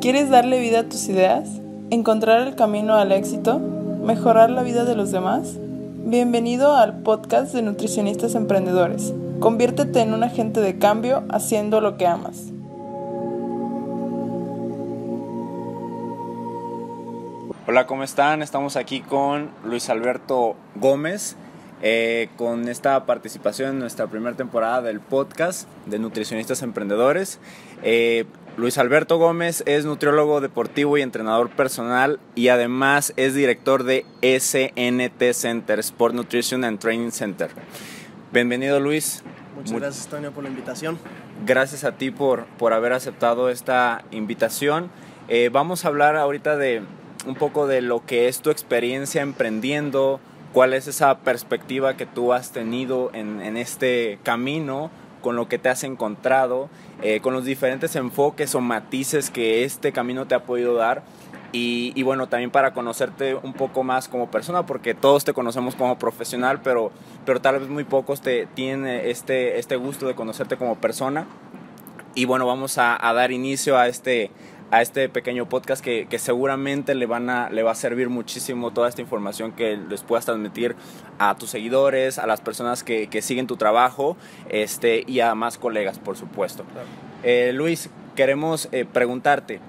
¿Quieres darle vida a tus ideas? ¿Encontrar el camino al éxito? ¿Mejorar la vida de los demás? Bienvenido al podcast de Nutricionistas Emprendedores. Conviértete en un agente de cambio haciendo lo que amas. Hola, ¿cómo están? Estamos aquí con Luis Alberto Gómez. Eh, con esta participación en nuestra primera temporada del podcast de Nutricionistas Emprendedores. Eh, Luis Alberto Gómez es nutriólogo deportivo y entrenador personal y además es director de SNT Center, Sport Nutrition and Training Center. Bienvenido Luis. Muchas gracias Tania por la invitación. Gracias a ti por, por haber aceptado esta invitación. Eh, vamos a hablar ahorita de un poco de lo que es tu experiencia emprendiendo, cuál es esa perspectiva que tú has tenido en, en este camino, con lo que te has encontrado, eh, con los diferentes enfoques o matices que este camino te ha podido dar. Y, bueno, también para conocerte un poco más como persona, porque todos te conocemos como profesional, pero, pero tal vez muy pocos te tienen este, este gusto de conocerte como persona. Y bueno, vamos a dar inicio a este, a este pequeño podcast que, que, seguramente le, van a, le va a servir muchísimo toda esta información que les puedas transmitir a tus seguidores, a las personas que, que siguen tu trabajo este, y a más colegas, por supuesto. Claro. Eh, Luis, queremos eh, preguntarte,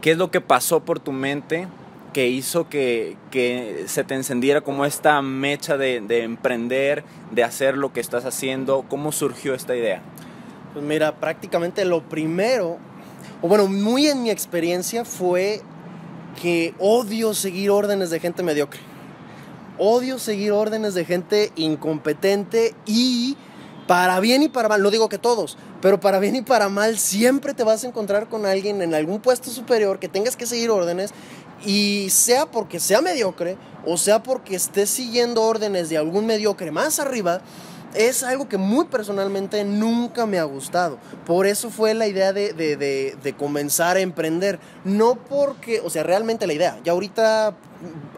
¿qué es lo que pasó por tu mente que hizo que, que se te encendiera como esta mecha de, de emprender, de hacer lo que estás haciendo? ¿Cómo surgió esta idea? Pues mira, prácticamente lo primero o bueno, muy en mi experiencia fue que odio seguir órdenes de gente mediocre. Odio seguir órdenes de gente incompetente y para bien y para mal, no digo que todos, pero para bien y para mal siempre te vas a encontrar con alguien en algún puesto superior que tengas que seguir órdenes y sea porque sea mediocre o sea porque estés siguiendo órdenes de algún mediocre más arriba, es algo que muy personalmente nunca me ha gustado. Por eso fue la idea de, de, de, comenzar a emprender. No porque, o sea, realmente la idea, ya ahorita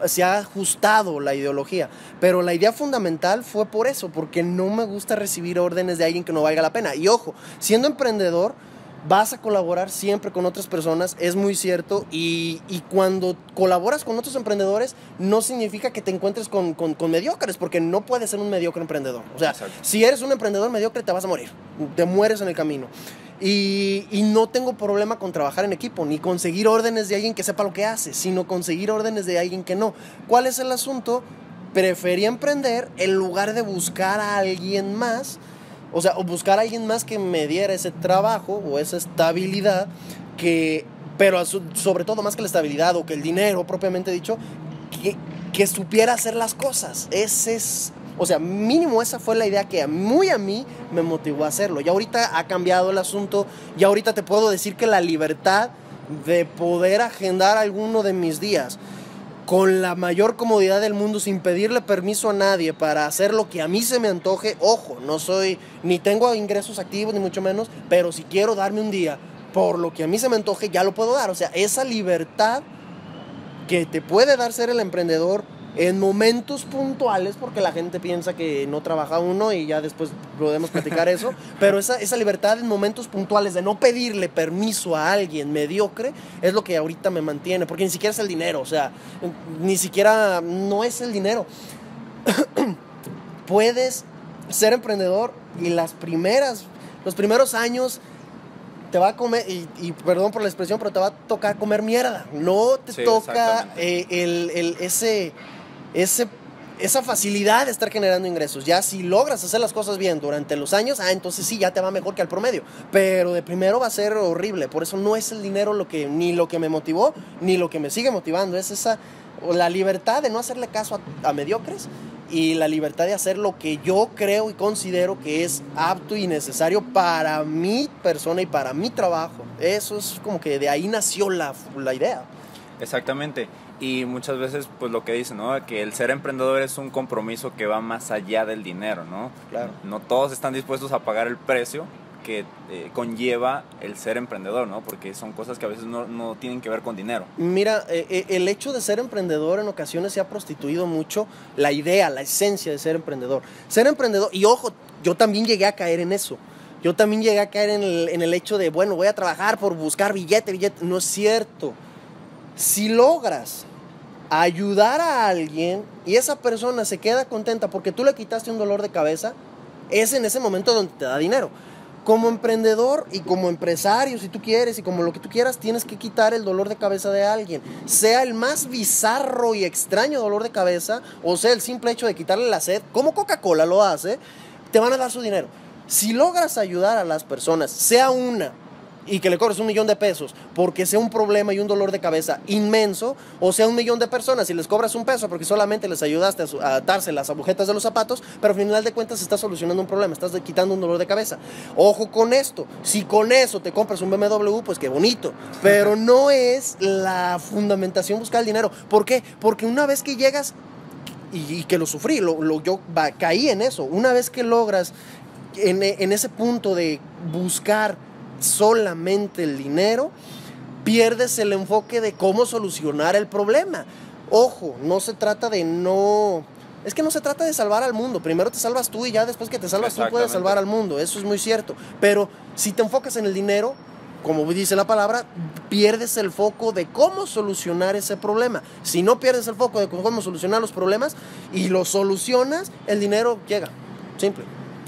se ha ajustado la ideología, pero la idea fundamental fue por eso, porque no me gusta recibir órdenes de alguien que no valga la pena. Y ojo, siendo emprendedor, vas a colaborar siempre con otras personas, es muy cierto, y, y cuando colaboras con otros emprendedores no significa que te encuentres con, con, con, mediocres, porque no puedes ser un mediocre emprendedor. O sea, Exacto. si eres un emprendedor mediocre te vas a morir, te mueres en el camino. Y, y, no tengo problema con trabajar en equipo, ni conseguir órdenes de alguien que sepa lo que hace, sino conseguir órdenes de alguien que no. ¿Cuál es el asunto? Preferí emprender en lugar de buscar a alguien más o sea, buscar a alguien más que me diera ese trabajo o esa estabilidad que, pero sobre todo más que la estabilidad o que el dinero propiamente dicho, que, que supiera hacer las cosas. Ese es, o sea, mínimo esa fue la idea que muy a mí me motivó a hacerlo. Y ahorita ha cambiado el asunto, y ahorita te puedo decir que la libertad de poder agendar alguno de mis días con la mayor comodidad del mundo sin pedirle permiso a nadie para hacer lo que a mí se me antoje. Ojo, no soy, ni tengo ingresos activos, ni mucho menos, pero si quiero darme un día por lo que a mí se me antoje, ya lo puedo dar. O sea, esa libertad que te puede dar ser el emprendedor en momentos puntuales, porque la gente piensa que no trabaja uno y ya después podemos platicar eso, pero esa, esa libertad en momentos puntuales de no pedirle permiso a alguien mediocre es lo que ahorita me mantiene, porque ni siquiera es el dinero, o sea, ni siquiera no es el dinero. Puedes ser emprendedor y las primeras, los primeros años te va a comer, y, y, perdón por la expresión, pero te va a tocar comer mierda. No te sí, toca eh, el, el, ese, ese, esa facilidad de estar generando ingresos. Ya si logras hacer las cosas bien durante los años, ah, entonces sí, ya te va mejor que al promedio. Pero de primero va a ser horrible. Por eso no es el dinero lo que, ni lo que me motivó, ni lo que me sigue motivando. Es esa, la libertad de no hacerle caso a, a mediocres y la libertad de hacer lo que yo creo y considero que es apto y necesario para mi persona y para mi trabajo. Eso es como que de ahí nació la, la idea. Exactamente. Y muchas veces, pues lo que dicen, ¿no? Que el ser emprendedor es un compromiso que va más allá del dinero, ¿no? Claro. No todos están dispuestos a pagar el precio que eh, conlleva el ser emprendedor, ¿no? Porque son cosas que a veces no, no tienen que ver con dinero. Mira, eh, el hecho de ser emprendedor en ocasiones se ha prostituido mucho la idea, la esencia de ser emprendedor. Ser emprendedor, y ojo, yo también llegué a caer en eso. Yo también llegué a caer en el, en el hecho de, bueno, voy a trabajar por buscar billete, billete. No es cierto. Si logras ayudar a alguien y esa persona se queda contenta porque tú le quitaste un dolor de cabeza, es en ese momento donde te da dinero. Como emprendedor y como empresario, si tú quieres, y como lo que tú quieras, tienes que quitar el dolor de cabeza de alguien. Sea el más bizarro y extraño dolor de cabeza, o sea el simple hecho de quitarle la sed, como Coca-Cola lo hace, te van a dar su dinero. Si logras ayudar a las personas, sea una y que le cobres un millón de pesos porque sea un problema y un dolor de cabeza inmenso, o sea un millón de personas y les cobras un peso porque solamente les ayudaste a, atarse las agujetas de los zapatos, pero al final de cuentas estás solucionando un problema, estás quitando un dolor de cabeza. Ojo con esto, si con eso te compras un BMW, pues qué bonito, pero no es la fundamentación buscar el dinero. ¿Por qué? Porque una vez que llegas y, que lo sufrí, lo, yo caí en eso, una vez que logras en, en ese punto de buscar solamente el dinero, pierdes el enfoque de cómo solucionar el problema. Ojo, no se trata de no... Es que no se trata de salvar al mundo. Primero te salvas tú y ya después que te salvas tú puedes salvar al mundo. Eso es muy cierto. Pero si te enfocas en el dinero, como dice la palabra, pierdes el foco de cómo solucionar ese problema. Si no pierdes el foco de cómo solucionar los problemas y lo solucionas, el dinero llega. Simple.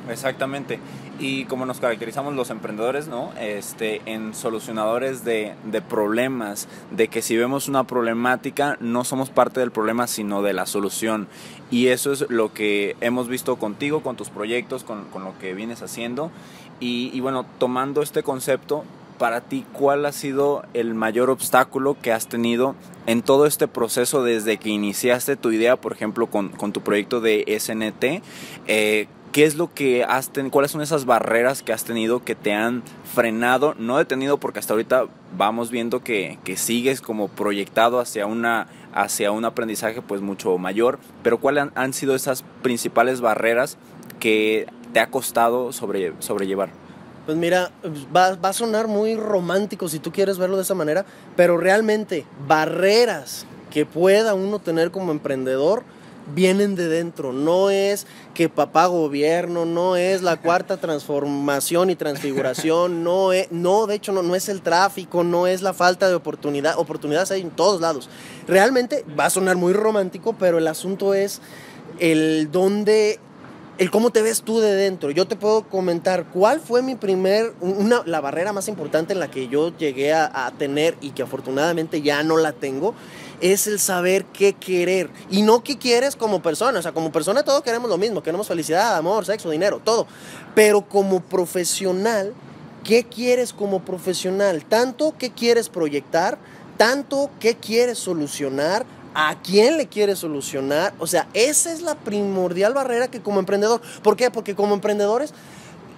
Exactamente y como nos caracterizamos los emprendedores, ¿no? Este, en solucionadores de, de, problemas, de que si vemos una problemática no somos parte del problema sino de la solución. Y eso es lo que hemos visto contigo, con tus proyectos, con, con lo que vienes haciendo. Y, y, bueno, tomando este concepto, para ti, ¿cuál ha sido el mayor obstáculo que has tenido en todo este proceso desde que iniciaste tu idea, por ejemplo, con, con tu proyecto de SNT? Eh, ¿Qué es lo que has tenido? ¿Cuáles son esas barreras que has tenido que te han frenado? No detenido porque hasta ahorita vamos viendo que, sigues como proyectado hacia, una, hacia un aprendizaje pues mucho mayor, pero ¿cuáles han, sido esas principales barreras que te ha costado sobre, sobrellevar? Pues mira, va, va a sonar muy romántico si tú quieres verlo de esa manera, pero realmente barreras que pueda uno tener como emprendedor, vienen de dentro, no es que papá gobierno, no es la cuarta transformación y transfiguración, no es, no, de hecho no, no es el tráfico, no es la falta de oportunidad, oportunidades hay en todos lados. Realmente va a sonar muy romántico, pero el asunto es el dónde el cómo te ves tú de dentro. Yo te puedo comentar cuál fue mi primer, una, la barrera más importante en la que yo llegué a, a tener y que afortunadamente ya no la tengo es el saber qué querer. Y no qué quieres como persona. O sea, como persona todos queremos lo mismo. Queremos felicidad, amor, sexo, dinero, todo. Pero como profesional, ¿qué quieres como profesional? Tanto qué quieres proyectar, tanto qué quieres solucionar, a quién le quieres solucionar. O sea, esa es la primordial barrera que como emprendedor. ¿Por qué? Porque como emprendedores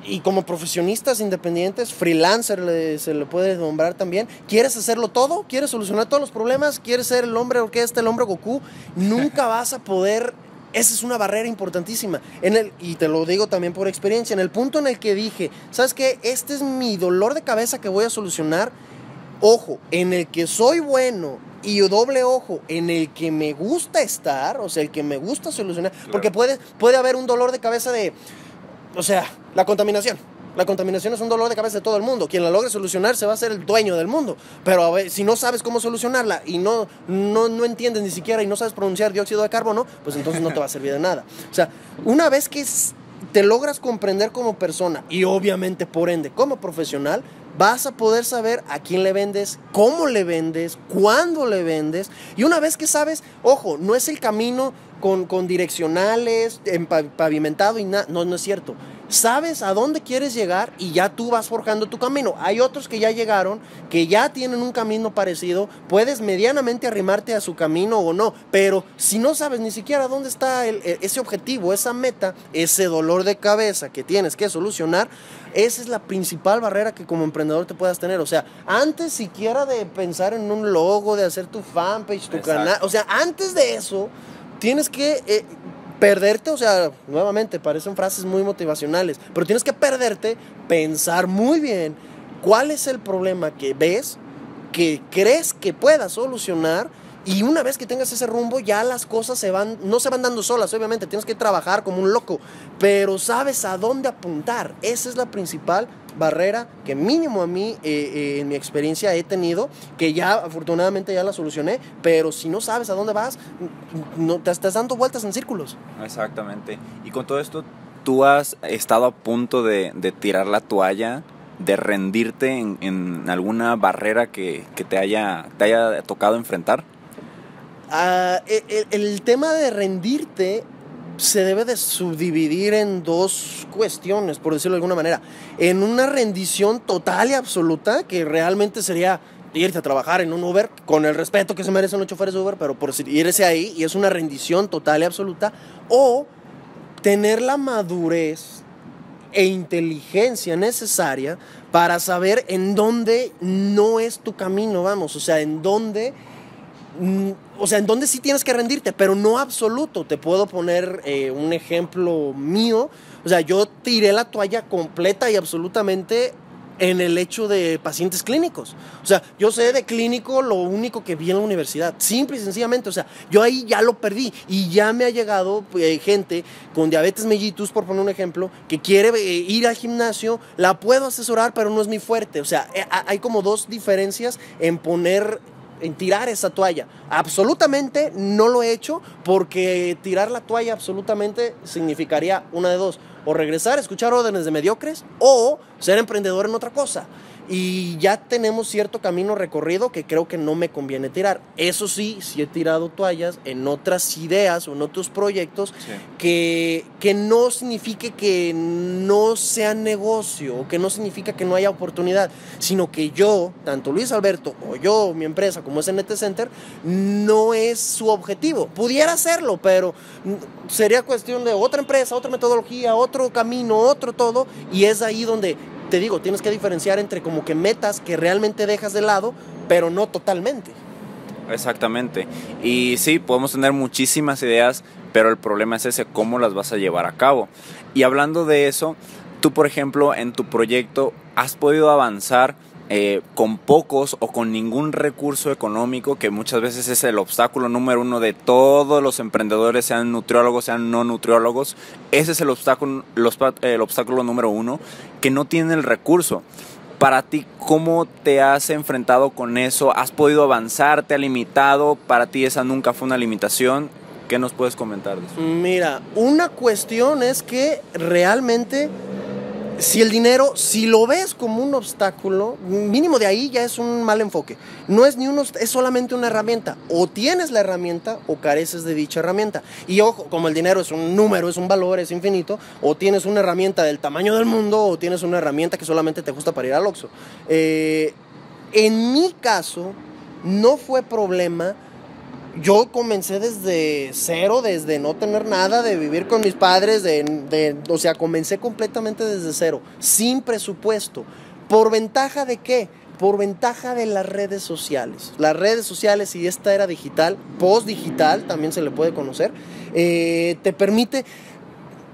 y como profesionistas independientes, freelancer se le puede nombrar también, ¿quieres hacerlo todo? ¿Quieres solucionar todos los problemas? ¿Quieres ser el hombre orquesta, el hombre Goku? Nunca vas a poder esa es una barrera importantísima. En el, y te lo digo también por experiencia, en el punto en el que dije, ¿sabes qué? Este es mi dolor de cabeza que voy a solucionar. Ojo, en el que soy bueno y doble ojo, en el que me gusta estar, o sea, el que me gusta solucionar, porque puede, puede haber un dolor de cabeza de, o sea, la contaminación. La contaminación es un dolor de cabeza de todo el mundo. Quien la logre solucionar se va a ser el dueño del mundo. Pero si no sabes cómo solucionarla y no, no, no entiendes ni siquiera y no sabes pronunciar dióxido de carbono, pues entonces no te va a servir de nada. O sea, una vez que te logras comprender como persona y obviamente por ende como profesional, vas a poder saber a quién le vendes, cómo le vendes, cuándo le vendes. Y una vez que sabes, ojo, no es el camino con, con direccionales, pavimentado y nada. No, no es cierto. Sabes a dónde quieres llegar y ya tú vas forjando tu camino. Hay otros que ya llegaron, que ya tienen un camino parecido. Puedes medianamente arrimarte a su camino o no, pero si no sabes ni siquiera dónde está e, ese objetivo, esa meta, ese dolor de cabeza que tienes que solucionar, esa es la principal barrera que como emprendedor te puedas tener. O sea, antes siquiera de pensar en un logo, de hacer tu fanpage, tu canal, o sea, antes de eso tienes que eh, perderte, o sea, nuevamente, parecen frases muy motivacionales, pero tienes que perderte, pensar muy bien cuál es el problema que ves, que crees que puedas solucionar Y una vez que tengas ese rumbo, ya las cosas se van, no se van dando solas, obviamente, tienes que trabajar como un loco, pero sabes a dónde apuntar. Esa es la principal barrera que mínimo a mí eh, eh, en mi experiencia he tenido, que ya afortunadamente ya la solucioné, pero si no sabes a dónde vas, no, te estás dando vueltas en círculos. Exactamente. Y con todo esto, ¿tú has estado a punto de, tirar la toalla? de rendirte en, en alguna barrera que, que, te, haya, te haya tocado enfrentar? Uh, el, el, tema de rendirte se debe de subdividir en dos cuestiones, por decirlo de alguna manera. En una rendición total y absoluta, que realmente sería irte a trabajar en un Uber, con el respeto que se merecen los choferes de Uber, pero por irse ahí, y es una rendición total y absoluta, o tener la madurez e inteligencia necesaria para saber en dónde no es tu camino, vamos, o sea, en dónde, o sea, en dónde sí tienes que rendirte, pero no absoluto. Te puedo poner eh, un ejemplo mío, o sea, yo tiré la toalla completa y absolutamente en el hecho de pacientes clínicos. O sea, yo sé de clínico lo único que vi en la universidad, simple y sencillamente. O sea, yo ahí ya lo perdí y ya me ha llegado eh, gente con diabetes mellitus, por poner un ejemplo, que quiere eh, ir al gimnasio, la puedo asesorar, pero no es mi fuerte. O sea, hay como dos diferencias en poner en tirar esa toalla. Absolutamente no lo he hecho porque tirar la toalla absolutamente significaría una de dos o regresar escuchar órdenes de mediocres o ser emprendedor en otra cosa y ya tenemos cierto camino recorrido que creo que no me conviene tirar. Eso sí, sí he tirado toallas en otras ideas o en otros proyectos sí. que, que no signifique que no sea negocio o que no significa que no haya oportunidad, sino que yo, tanto Luis Alberto o yo, mi empresa como es NT Center, no es su objetivo. Pudiera serlo, pero sería cuestión de otra empresa, otra metodología, otro camino, otro todo, y es ahí donde te digo, tienes que diferenciar entre como que metas que realmente dejas de lado, pero no totalmente. Exactamente. Y sí, podemos tener muchísimas ideas, pero el problema es ese, cómo las vas a llevar a cabo. Y hablando de eso, tú, por ejemplo, en tu proyecto, ¿has podido avanzar eh, con pocos o con ningún recurso económico, que muchas veces es el obstáculo número uno de todos los emprendedores, sean nutriólogos, sean no nutriólogos. Ese es el obstáculo, el obstáculo número uno, que no tiene el recurso. Para ti, ¿cómo te has enfrentado con eso? ¿Has podido avanzar? ¿Te ha limitado? ¿Para ti esa nunca fue una limitación? ¿Qué nos puedes comentar? Mira, una cuestión es que realmente si el dinero, si lo ves como un obstáculo, mínimo de ahí ya es un mal enfoque. No es ni uno, es solamente una herramienta. O tienes la herramienta o careces de dicha herramienta. Y ojo, como el dinero es un número, es un valor, es infinito, o tienes una herramienta del tamaño del mundo o tienes una herramienta que solamente te gusta para ir al Oxxo. Eh, en mi caso, no fue problema yo comencé desde cero, desde no tener nada, de vivir con mis padres, de, o sea, comencé completamente desde cero, sin presupuesto. ¿Por ventaja de qué? Por ventaja de las redes sociales. Las redes sociales y esta era digital, post digital, también se le puede conocer, eh, te permite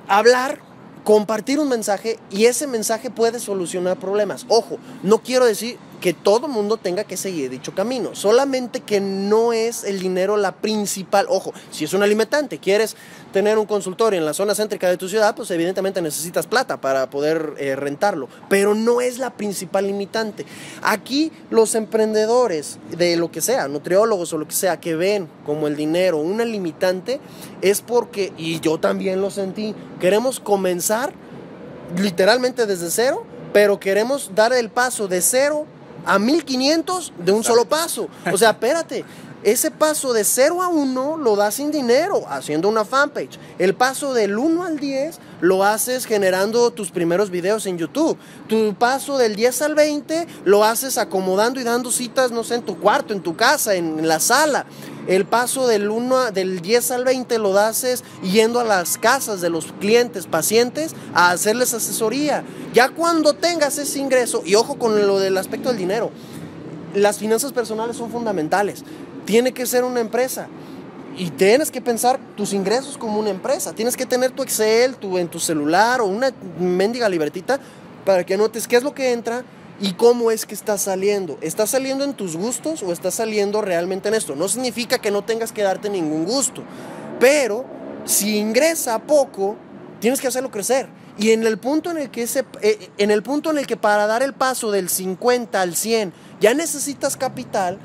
hablar compartir un mensaje y ese mensaje puede solucionar problemas. Ojo, no quiero decir que todo mundo tenga que seguir dicho camino, solamente que no es el dinero la principal. Ojo, si es una limitante, quieres tener un consultorio en la zona céntrica de tu ciudad, pues evidentemente necesitas plata para poder eh, rentarlo, pero no es la principal limitante. Aquí los emprendedores de lo que sea, nutriólogos o lo que sea, que ven como el dinero una limitante, es porque, y yo también lo sentí, queremos comenzar literalmente desde cero, pero queremos dar el paso de cero a 1500 de un solo paso. O sea, espérate, ese paso de 0 a 1 lo das sin dinero, haciendo una fanpage. El paso del 1 al 10 lo haces generando tus primeros videos en YouTube. Tu paso del 10 al 20 lo haces acomodando y dando citas, no sé, en tu cuarto, en tu casa, en la sala. El paso del, 1, del 10 al 20 lo haces yendo a las casas de los clientes, pacientes, a hacerles asesoría. Ya cuando tengas ese ingreso, y ojo con lo del aspecto del dinero, las finanzas personales son fundamentales tiene que ser una empresa. Y tienes que pensar tus ingresos como una empresa. Tienes que tener tu Excel tu, en tu celular o una mendiga libretita para que notes qué es lo que entra, ¿Y cómo es que está saliendo? ¿Está saliendo en tus gustos o está saliendo realmente en esto? No significa que no tengas que darte ningún gusto, pero si ingresa poco, tienes que hacerlo crecer. Y en el punto en el que ese, eh, en el punto en el que para dar el paso del 50 al 100 ya necesitas capital,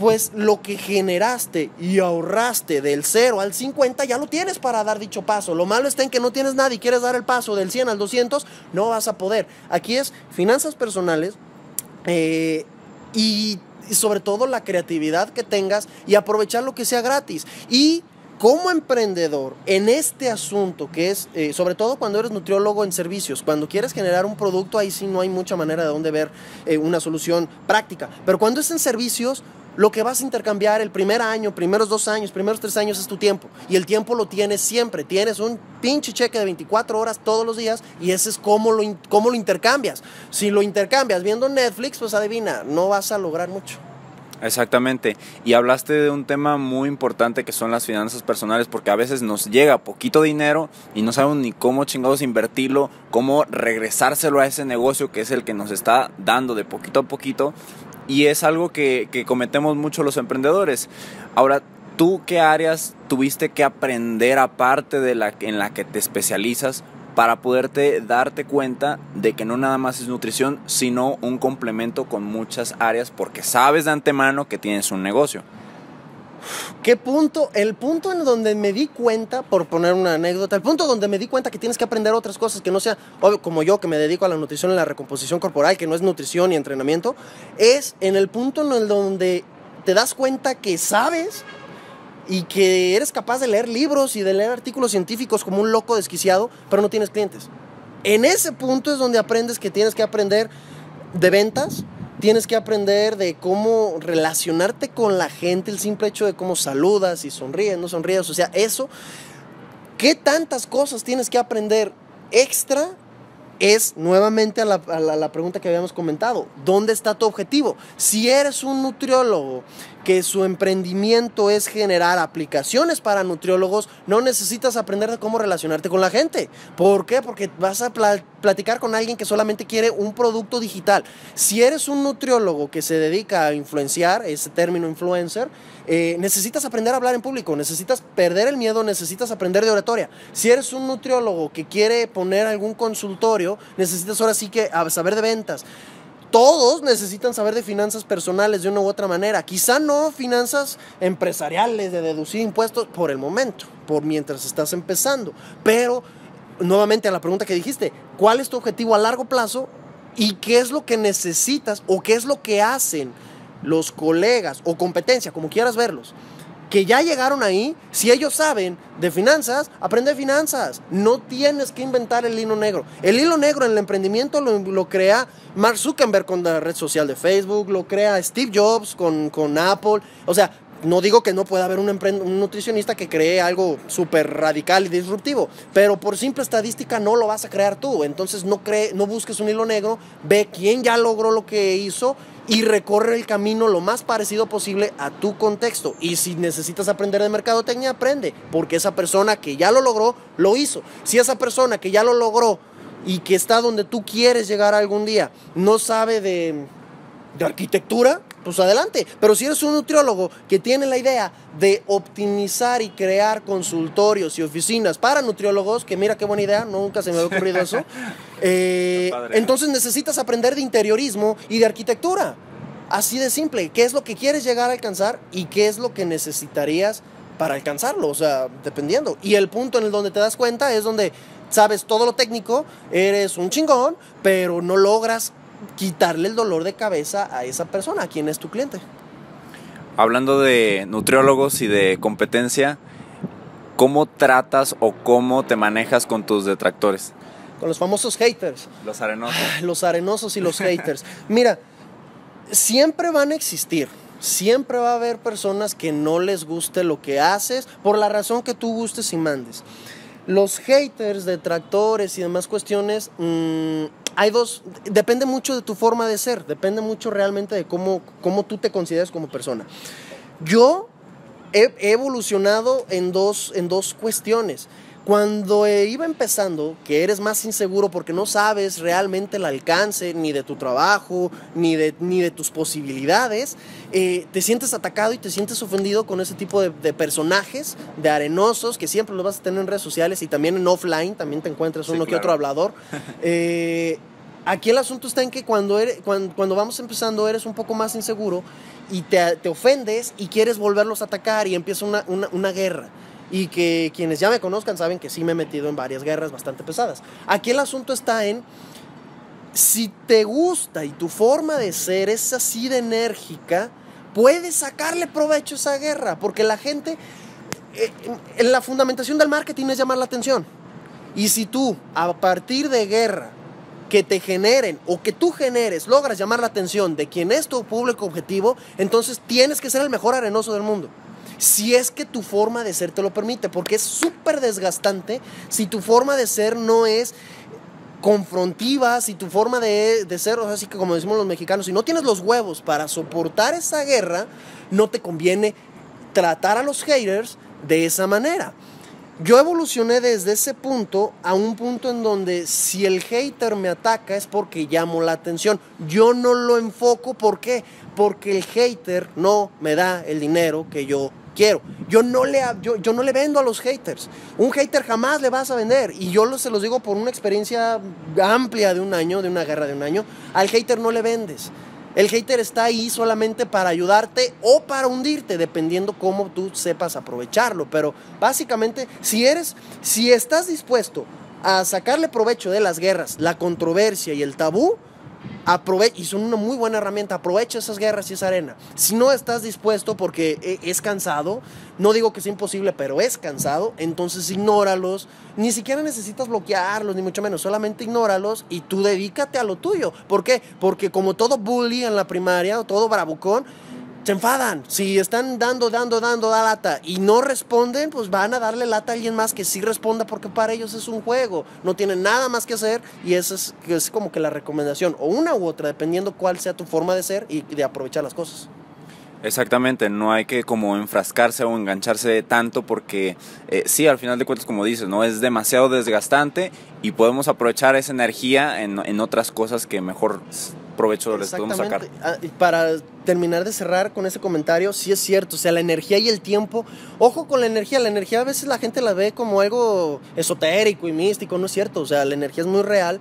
pues lo que generaste y ahorraste del 0 al 50 ya lo tienes para dar dicho paso. Lo malo está en que no tienes nada y quieres dar el paso del 100 al 200, no vas a poder. Aquí es finanzas personales eh, y, sobre todo la creatividad que tengas y aprovechar lo que sea gratis. Y como emprendedor en este asunto, que es eh, sobre todo cuando eres nutriólogo en servicios, cuando quieres generar un producto, ahí sí no hay mucha manera de dónde ver eh, una solución práctica. Pero cuando es en servicios, lo que vas a intercambiar el primer año, primeros dos años, primeros tres años es tu tiempo. Y el tiempo lo tienes siempre. Tienes un pinche cheque de 24 horas todos los días y ese es cómo lo, cómo lo intercambias. Si lo intercambias viendo Netflix, pues adivina, no vas a lograr mucho. Exactamente. Y hablaste de un tema muy importante que son las finanzas personales, porque a veces nos llega poquito dinero y no sabemos ni cómo chingados invertirlo, cómo regresárselo a ese negocio que es el que nos está dando de poquito a poquito. Y es algo que, cometemos mucho los emprendedores. Ahora, ¿tú qué áreas tuviste que aprender aparte de la en la que te especializas para poderte darte cuenta de que no nada más es nutrición, sino un complemento con muchas áreas porque sabes de antemano que tienes un negocio. ¿Qué punto? El punto en donde me di cuenta, por poner una anécdota, el punto donde me di cuenta que tienes que aprender otras cosas que no sea, como yo que me dedico a la nutrición y la recomposición corporal, que no es nutrición y entrenamiento, es en el punto en el donde te das cuenta que sabes y que eres capaz de leer libros y de leer artículos científicos como un loco desquiciado, pero no tienes clientes. En ese punto es donde aprendes que tienes que aprender de ventas, tienes que aprender de cómo relacionarte con la gente, el simple hecho de cómo saludas y sonríes, no sonríes, o sea, eso, ¿qué tantas cosas tienes que aprender extra? Es nuevamente a la, la pregunta que habíamos comentado, ¿dónde está tu objetivo? Si eres un nutriólogo que su emprendimiento es generar aplicaciones para nutriólogos, no necesitas aprender de cómo relacionarte con la gente. ¿Por qué? Porque vas a platicar con alguien que solamente quiere un producto digital. Si eres un nutriólogo que se dedica a influenciar, ese término influencer, eh, necesitas aprender a hablar en público, necesitas perder el miedo, necesitas aprender de oratoria. Si eres un nutriólogo que quiere poner algún consultorio, necesitas ahora sí que saber de ventas todos necesitan saber de finanzas personales de una u otra manera. Quizá no finanzas empresariales, de deducir impuestos por el momento, por mientras estás empezando. Pero, nuevamente a la pregunta que dijiste, ¿cuál es tu objetivo a largo plazo y qué es lo que necesitas o qué es lo que hacen los colegas o competencia, como quieras verlos? Que ya llegaron ahí, si ellos saben de finanzas, aprende finanzas. No tienes que inventar el hilo negro. El hilo negro en el emprendimiento lo, crea Mark Zuckerberg con la red social de Facebook, lo crea Steve Jobs con, con Apple. O sea, no digo que no pueda haber un, un nutricionista que cree algo súper radical y disruptivo, pero por simple estadística no lo vas a crear tú. Entonces no, cree, no busques un hilo negro, ve quién ya logró lo que hizo y recorre el camino lo más parecido posible a tu contexto. Y si necesitas aprender de mercadotecnia, aprende, porque esa persona que ya lo logró, lo hizo. Si esa persona que ya lo logró y que está donde tú quieres llegar algún día, no sabe de, de arquitectura, pues adelante. Pero si eres un nutriólogo que tiene la idea de optimizar y crear consultorios y oficinas para nutriólogos, que mira qué buena idea, nunca se me había ocurrido eso, eh, entonces necesitas aprender de interiorismo y de arquitectura. Así de simple, qué es lo que quieres llegar a alcanzar y qué es lo que necesitarías para alcanzarlo, o sea, dependiendo. Y el punto en el donde te das cuenta es donde sabes todo lo técnico, eres un chingón, pero no logras quitarle el dolor de cabeza a esa persona, a quien es tu cliente. Hablando de nutriólogos y de competencia, ¿cómo tratas o cómo te manejas con tus detractores? Con los famosos haters. Los arenosos. Ah, los arenosos y los haters. Mira, siempre van a existir. Siempre va a haber personas que no les guste lo que haces por la razón que tú gustes y mandes. Los haters, detractores y demás cuestiones, mmm, hay dos, depende mucho de tu forma de ser, depende mucho realmente de cómo, cómo tú te consideras como persona. Yo he, evolucionado en dos, en dos cuestiones. Cuando eh, iba empezando, que eres más inseguro porque no sabes realmente el alcance ni de tu trabajo, ni de, ni de tus posibilidades, eh, te sientes atacado y te sientes ofendido con ese tipo de, de, personajes, de arenosos, que siempre los vas a tener en redes sociales y también en offline, también te encuentras uno sí, que otro hablador. Eh, aquí el asunto está en que cuando, eres, cuando, cuando, vamos empezando eres un poco más inseguro y te, te ofendes y quieres volverlos a atacar y empieza una, una, una guerra y que quienes ya me conozcan saben que sí me he metido en varias guerras bastante pesadas. Aquí el asunto está en si te gusta y tu forma de ser es así de enérgica, puedes sacarle provecho a esa guerra, porque la gente, eh, en la fundamentación del marketing es llamar la atención. Y si tú, a partir de guerra, que te generen o que tú generes, logras llamar la atención de quien es tu público objetivo, entonces tienes que ser el mejor arenoso del mundo si es que tu forma de ser te lo permite, porque es súper desgastante si tu forma de ser no es confrontiva, si tu forma de, de ser, o sea, así que como decimos los mexicanos, si no tienes los huevos para soportar esa guerra, no te conviene tratar a los haters de esa manera. Yo evolucioné desde ese punto a un punto en donde si el hater me ataca es porque llamo la atención. Yo no lo enfoco, ¿por qué? Porque el hater no me da el dinero que yo Yo no, le, yo, yo, no le vendo a los haters. Un hater jamás le vas a vender. Y yo lo, se los digo por una experiencia amplia de un año, de una guerra de un año. Al hater no le vendes. El hater está ahí solamente para ayudarte o para hundirte, dependiendo cómo tú sepas aprovecharlo. Pero básicamente, si eres, si estás dispuesto a sacarle provecho de las guerras, la controversia y el tabú, Y son una muy buena herramienta. Aprovecha esas guerras y esa arena. Si no estás dispuesto porque es cansado, no digo que sea imposible, pero es cansado, entonces ignóralos. Ni siquiera necesitas bloquearlos, ni mucho menos. Solamente ignóralos y tú dedícate a lo tuyo. ¿Por qué? Porque como todo bully en la primaria o todo bravucón, se enfadan. Si están dando, dando, dando, da lata y no responden, pues van a darle lata a alguien más que sí responda porque para ellos es un juego. No tienen nada más que hacer y esa es, es como que la recomendación, o una u otra, dependiendo cuál sea tu forma de ser y de aprovechar las cosas. Exactamente, no hay que como enfrascarse o engancharse tanto porque eh, sí, al final de cuentas, como dices, no es demasiado desgastante y podemos aprovechar esa energía en, en otras cosas que mejor provecho les podemos sacar. Para terminar de cerrar con ese comentario, sí es cierto, o sea, la energía y el tiempo, ojo con la energía, la energía a veces la gente la ve como algo esotérico y místico, no es cierto, o sea, la energía es muy real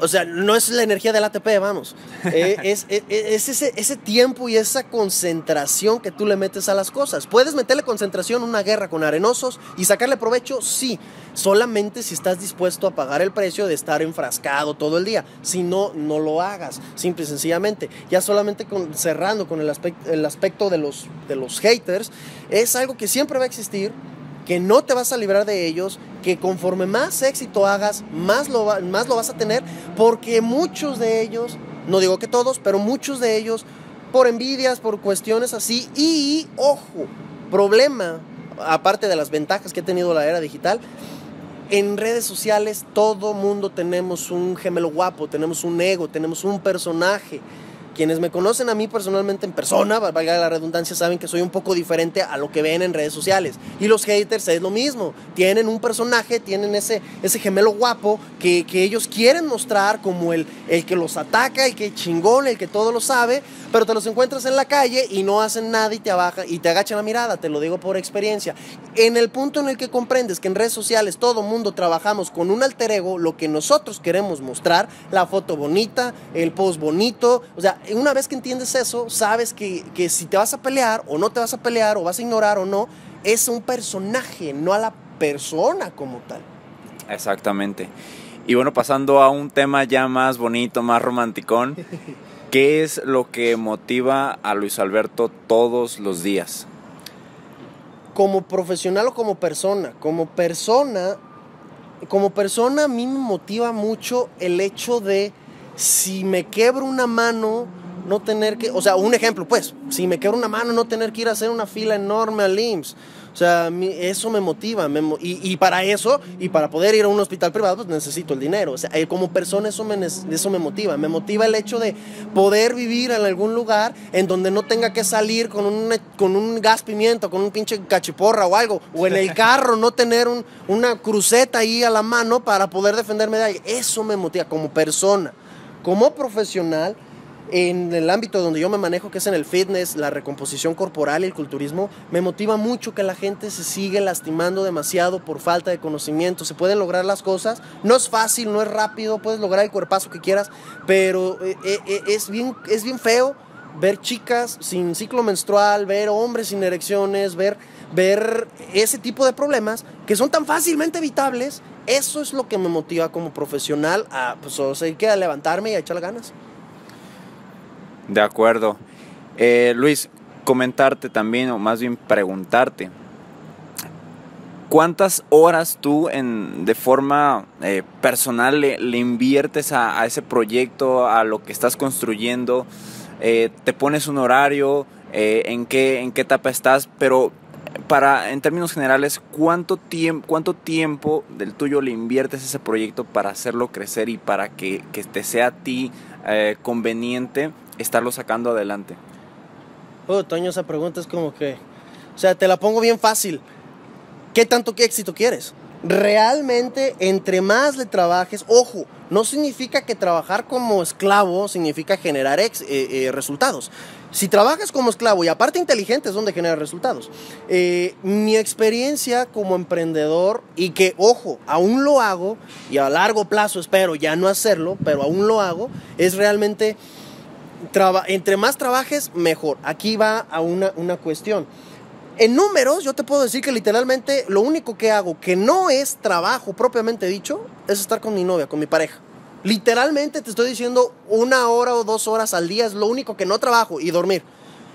o sea, no es la energía del ATP, vamos. Eh, es, es, es ese, ese, tiempo y esa concentración que tú le metes a las cosas. ¿Puedes meterle concentración a una guerra con arenosos y sacarle provecho? Sí. Solamente si estás dispuesto a pagar el precio de estar enfrascado todo el día. Si no, no lo hagas. Simple y sencillamente. Ya solamente con, cerrando con el aspecto, el aspecto de, los, de los haters, es algo que siempre va a existir que no te vas a librar de ellos, que conforme más éxito hagas, más lo, más lo vas a tener, porque muchos de ellos, no digo que todos, pero muchos de ellos, por envidias, por cuestiones así, y, ojo, problema, aparte de las ventajas que ha tenido la era digital, en redes sociales todo mundo tenemos un gemelo guapo, tenemos un ego, tenemos un personaje quienes me conocen a mí personalmente en persona, valga la redundancia, saben que soy un poco diferente a lo que ven en redes sociales. Y los haters es lo mismo. Tienen un personaje, tienen ese, ese gemelo guapo que, que ellos quieren mostrar como el, el que los ataca, el que chingón, el que todo lo sabe, pero te los encuentras en la calle y no hacen nada y te abajan y te agachan la mirada, te lo digo por experiencia. En el punto en el que comprendes que en redes sociales todo mundo trabajamos con un alter ego, lo que nosotros queremos mostrar, la foto bonita, el post bonito, o sea, una vez que entiendes eso, sabes que, que si te vas a pelear o no te vas a pelear o vas a ignorar o no, es un personaje, no a la persona como tal. Exactamente. Y bueno, pasando a un tema ya más bonito, más romanticón. ¿Qué es lo que motiva a Luis Alberto todos los días? Como profesional o como persona. Como persona, como persona a mí me motiva mucho el hecho de si me quebro una mano no tener que, o sea, un ejemplo, pues, si me quebra una mano, no tener que ir a hacer una fila enorme al IMSS. O sea, eso me motiva. y, para eso, y para poder ir a un hospital privado, pues necesito el dinero. O sea, eh, como persona eso me, eso me motiva. Me motiva el hecho de poder vivir en algún lugar en donde no tenga que salir con un, con un gas pimiento, con un pinche cachiporra o algo. O en el carro no tener una cruceta ahí a la mano para poder defenderme de alguien. Eso me motiva como persona. Como profesional, en el ámbito donde yo me manejo, que es en el fitness, la recomposición corporal y el culturismo, me motiva mucho que la gente se sigue lastimando demasiado por falta de conocimiento. Se pueden lograr las cosas, no es fácil, no es rápido, puedes lograr el cuerpazo que quieras, pero eh, eh, eh, es, bien, es bien feo ver chicas sin ciclo menstrual, ver hombres sin erecciones, ver, ver ese tipo de problemas que son tan fácilmente evitables. Eso es lo que me motiva como profesional a, pues, o a levantarme y a echarle ganas. De acuerdo. Eh, Luis, comentarte también, o más bien preguntarte, ¿cuántas horas tú en, de forma eh, personal le, inviertes a, ese proyecto, a lo que estás construyendo? Eh, ¿Te pones un horario? ¿en, qué, ¿En qué etapa estás? Pero para, en términos generales, ¿cuánto, tiempo, ¿cuánto tiempo del tuyo le inviertes ese proyecto para hacerlo crecer y para que, que te sea a ti conveniente estarlo sacando adelante? Oh, Toño, esa pregunta es como que, o sea, te la pongo bien fácil. ¿Qué tanto qué éxito quieres? Realmente, entre más le trabajes, ojo, no significa que trabajar como esclavo significa generar eh, eh, resultados. Si trabajas como esclavo y aparte inteligente es donde genera resultados. Eh, mi experiencia como emprendedor y que, ojo, aún lo hago y a largo plazo espero ya no hacerlo, pero aún lo hago, es realmente entre más trabajes, mejor. Aquí va a una, una cuestión. En números, yo te puedo decir que literalmente lo único que hago que no es trabajo propiamente dicho es estar con mi novia, con mi pareja. Literalmente te estoy diciendo una hora o dos horas al día es lo único que no trabajo y dormir.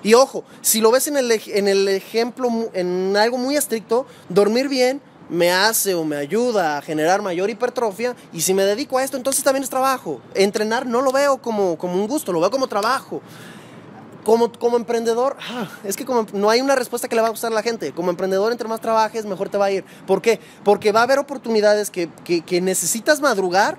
Y ojo, si lo ves en el, en el ejemplo, en algo muy estricto, dormir bien me hace o me ayuda a generar mayor hipertrofia y si me dedico a esto, entonces también es trabajo. Entrenar no lo veo como, como un gusto, lo veo como trabajo. Como, como emprendedor, ah, es que como, no hay una respuesta que le va a gustar a la gente. Como emprendedor, entre más trabajes, mejor te va a ir. ¿Por qué? Porque va a haber oportunidades que, que, necesitas madrugar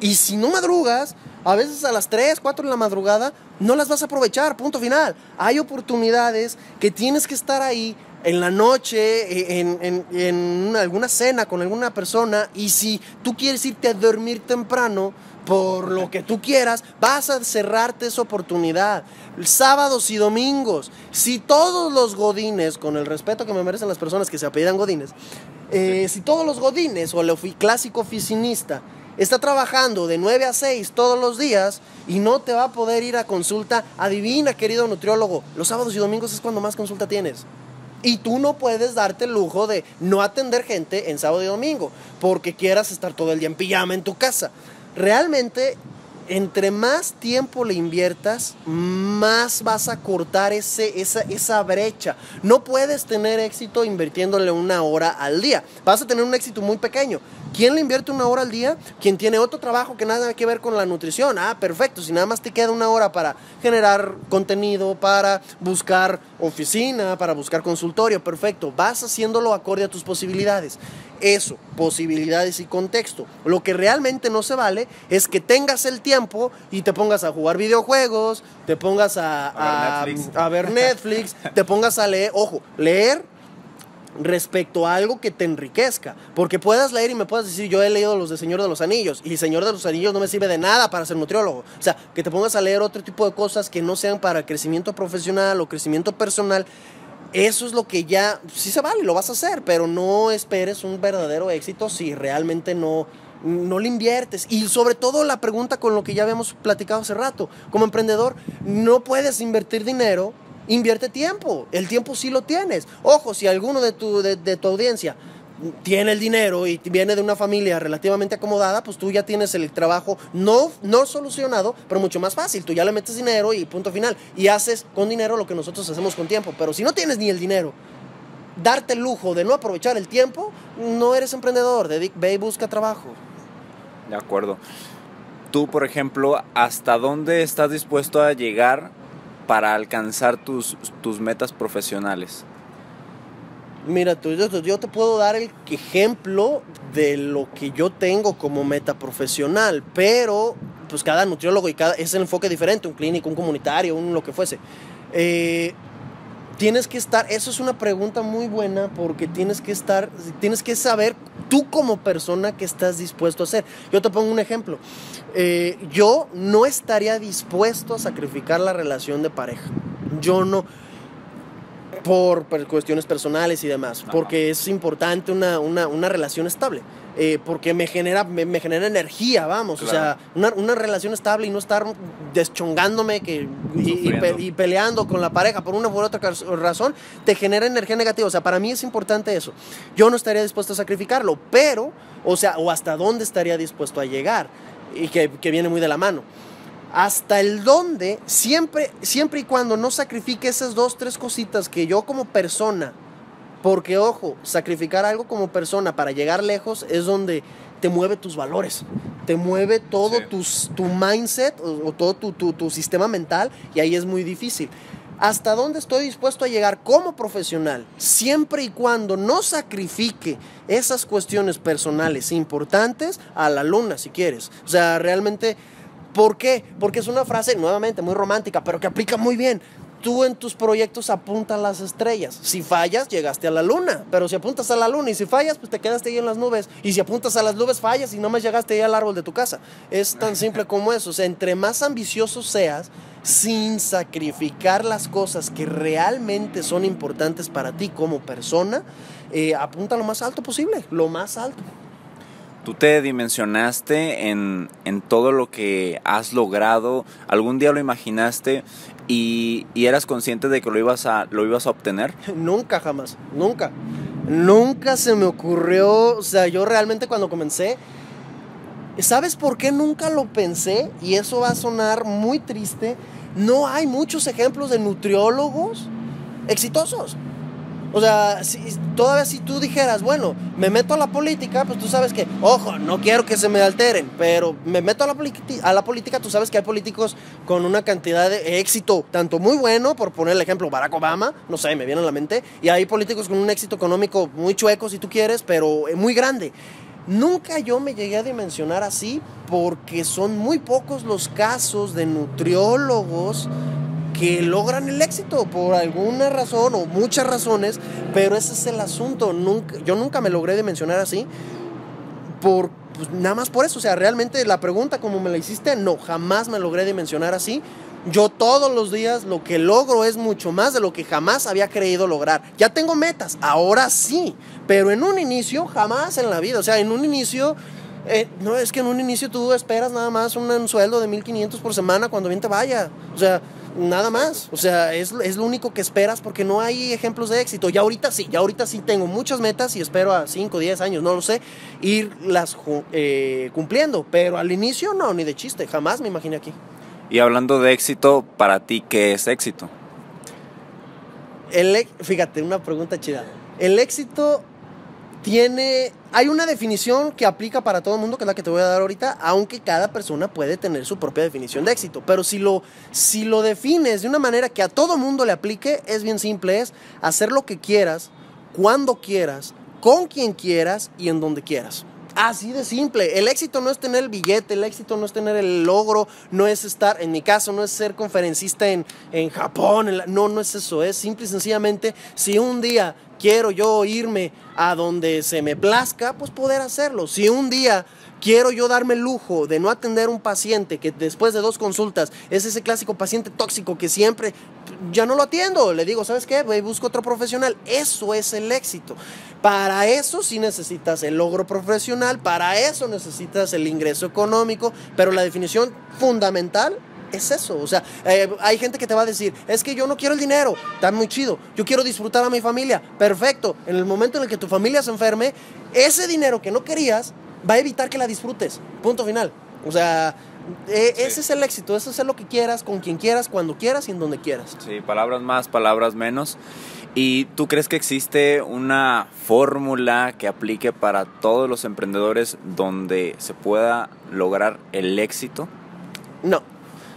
y si no madrugas, a veces a las 3, 4 de la madrugada, no las vas a aprovechar, punto final. Hay oportunidades que tienes que estar ahí en la noche, e, en, alguna cena con alguna persona, y si tú quieres irte a dormir temprano, por lo que tú quieras, vas a cerrarte esa oportunidad. Sábados y domingos, si todos los godines, con el respeto que me merecen las personas que se apellidan godines, eh, si todos los godines o el clásico oficinista está trabajando de 9 a 6 todos los días y no te va a poder ir a consulta, adivina querido nutriólogo, los sábados y domingos es cuando más consulta tienes. Y tú no puedes darte el lujo de no atender gente en sábado y domingo porque quieras estar todo el día en pijama en tu casa. Realmente, entre más tiempo le inviertas, más vas a cortar ese, esa, esa brecha. No puedes tener éxito invirtiéndole una hora al día. Vas a tener un éxito muy pequeño. ¿Quién le invierte una hora al día? Quien tiene otro trabajo que nada que ver con la nutrición. Ah, perfecto. Si nada más te queda una hora para generar contenido, para buscar oficina, para buscar consultorio, perfecto. Vas haciéndolo acorde a tus posibilidades. Eso, posibilidades y contexto. Lo que realmente no se vale es que tengas el tiempo y te pongas a jugar videojuegos, te pongas a, a ver Netflix, te pongas a leer. Ojo, leer respecto a algo que te enriquezca. Porque puedas leer y me puedas decir, yo he leído los de Señor de los Anillos y Señor de los Anillos no me sirve de nada para ser nutriólogo. O sea, que te pongas a leer otro tipo de cosas que no sean para crecimiento profesional o crecimiento personal. Eso es lo que ya, sí se vale, lo vas a hacer, pero no esperes un verdadero éxito si realmente no, no le inviertes. Y sobre todo la pregunta con lo que ya habíamos platicado hace rato, como emprendedor, no puedes invertir dinero Invierte tiempo. El tiempo sí lo tienes. Ojo, si alguno de tu, de, tu audiencia tiene el dinero y viene de una familia relativamente acomodada, pues tú ya tienes el trabajo no, no solucionado, pero mucho más fácil. Tú ya le metes dinero y punto final. Y haces con dinero lo que nosotros hacemos con tiempo. Pero si no tienes ni el dinero, darte el lujo de no aprovechar el tiempo, no eres emprendedor. Ve y busca trabajo. De acuerdo. tú, por ejemplo, ¿hasta dónde estás dispuesto a llegar para alcanzar tus, tus metas profesionales? Mira, tú, yo, te puedo dar el ejemplo de lo que yo tengo como meta profesional, pero pues cada nutriólogo y cada es el enfoque diferente, un clínico, un comunitario, un lo que fuese. Eh, tienes que estar, eso es una pregunta muy buena porque tienes que estar, tienes que saber tú como persona qué estás dispuesto a hacer. Yo te pongo un ejemplo. Eh, yo no estaría dispuesto a sacrificar la relación de pareja. Yo no, por, cuestiones personales y demás, porque es importante una, una, una relación estable. Eh, porque me genera, me, genera energía, vamos, o sea, una, una, relación estable y no estar deschongándome que, y, peleando con la pareja por una u otra razón, te genera energía negativa, o sea, para mí es importante eso. Yo no estaría dispuesto a sacrificarlo, pero, o sea, o hasta dónde estaría dispuesto a llegar, y que, que viene muy de la mano. Hasta el dónde, siempre, siempre y cuando no sacrifique esas dos, tres cositas que yo como persona, porque ojo, sacrificar algo como persona para llegar lejos es donde te mueve tus valores, te mueve todo tu mindset o, todo tu, tu, sistema mental y ahí es muy difícil. ¿Hasta dónde estoy dispuesto a llegar como profesional? Siempre y cuando no sacrifique esas cuestiones personales importantes a la luna, si quieres. O sea, realmente ¿Por qué? Porque es una frase, nuevamente, muy romántica, pero que aplica muy bien. Tú en tus proyectos apuntas las estrellas. Si fallas, llegaste a la luna. Pero si apuntas a la luna y si fallas, pues te quedaste ahí en las nubes. Y si apuntas a las nubes, fallas y no más llegaste ahí al árbol de tu casa. Es tan simple como eso. O sea, entre más ambicioso seas, sin sacrificar las cosas que realmente son importantes para ti como persona, eh, apunta lo más alto posible, lo más alto tú te dimensionaste en, todo lo que has logrado, algún día lo imaginaste y, eras consciente de que lo ibas, a, lo ibas a obtener? Nunca, jamás, nunca. Nunca se me ocurrió, o sea, yo realmente cuando comencé, ¿sabes por qué nunca lo pensé? Y eso va a sonar muy triste. No hay muchos ejemplos de nutriólogos exitosos. O sea, si, todavía si tú dijeras, bueno, me meto a la política, pues tú sabes que, ojo, no quiero que se me alteren, pero me meto a la, a la política, tú sabes que hay políticos con una cantidad de éxito, tanto muy bueno, por poner el ejemplo, Barack Obama, no sé, me viene a la mente, y hay políticos con un éxito económico muy chueco, si tú quieres, pero eh, muy grande. Nunca yo me llegué a dimensionar así porque son muy pocos los casos de nutriólogos que logran el éxito por alguna razón o muchas razones, pero ese es el asunto. Yo nunca me logré de mencionar así por pues, nada más por eso. O sea, realmente la pregunta como me la hiciste, no, jamás me logré dimensionar así. Yo todos los días lo que logro es mucho más de lo que jamás había creído lograr. Ya tengo metas, ahora sí, pero en un inicio jamás en la vida. O sea, en un inicio... Eh, no, es que en un inicio tú esperas nada más un, un sueldo de 1500 por semana cuando bien te vaya. O sea, nada más. O sea, es, lo único que esperas porque no hay ejemplos de éxito. Ya ahorita sí, ya ahorita sí tengo muchas metas y espero a 5, 10 años, no lo sé, irlas eh, cumpliendo. Pero al inicio no, ni de chiste, jamás me imaginé aquí. Y hablando de éxito, para ti, ¿qué es éxito? El, fíjate, una pregunta chida. El éxito tiene, hay una definición que aplica para todo el mundo, que es la que te voy a dar ahorita, aunque cada persona puede tener su propia definición de éxito. Pero si lo, si lo defines de una manera que a todo mundo le aplique, es bien simple, es hacer lo que quieras, cuando quieras, con quien quieras y en donde quieras. Así de simple. El éxito no es tener el billete, el éxito no es tener el logro, no es estar, en mi caso, no es ser conferencista en, en Japón. no, no es eso. Es simple y sencillamente, si un día quiero yo irme a donde se me plazca, pues poder hacerlo. Si un día quiero yo darme el lujo de no atender un paciente que después de dos consultas es ese clásico paciente tóxico que siempre ya no lo atiendo, le digo, ¿sabes qué? busco otro profesional. Eso es el éxito. Para eso sí necesitas el logro profesional, para eso necesitas el ingreso económico, pero la definición fundamental es eso. O sea, eh, hay gente que te va a decir, es que yo no quiero el dinero, está muy chido, yo quiero disfrutar a mi familia, perfecto. En el momento en el que tu familia se enferme, ese dinero que no querías va a evitar que la disfrutes. Punto final. O sea, e, ese es el éxito, eso es lo que quieras, con quien quieras, cuando quieras y en donde quieras. Sí, palabras más, palabras menos. ¿Y tú crees que existe una fórmula que aplique para todos los emprendedores donde se pueda lograr el éxito? No,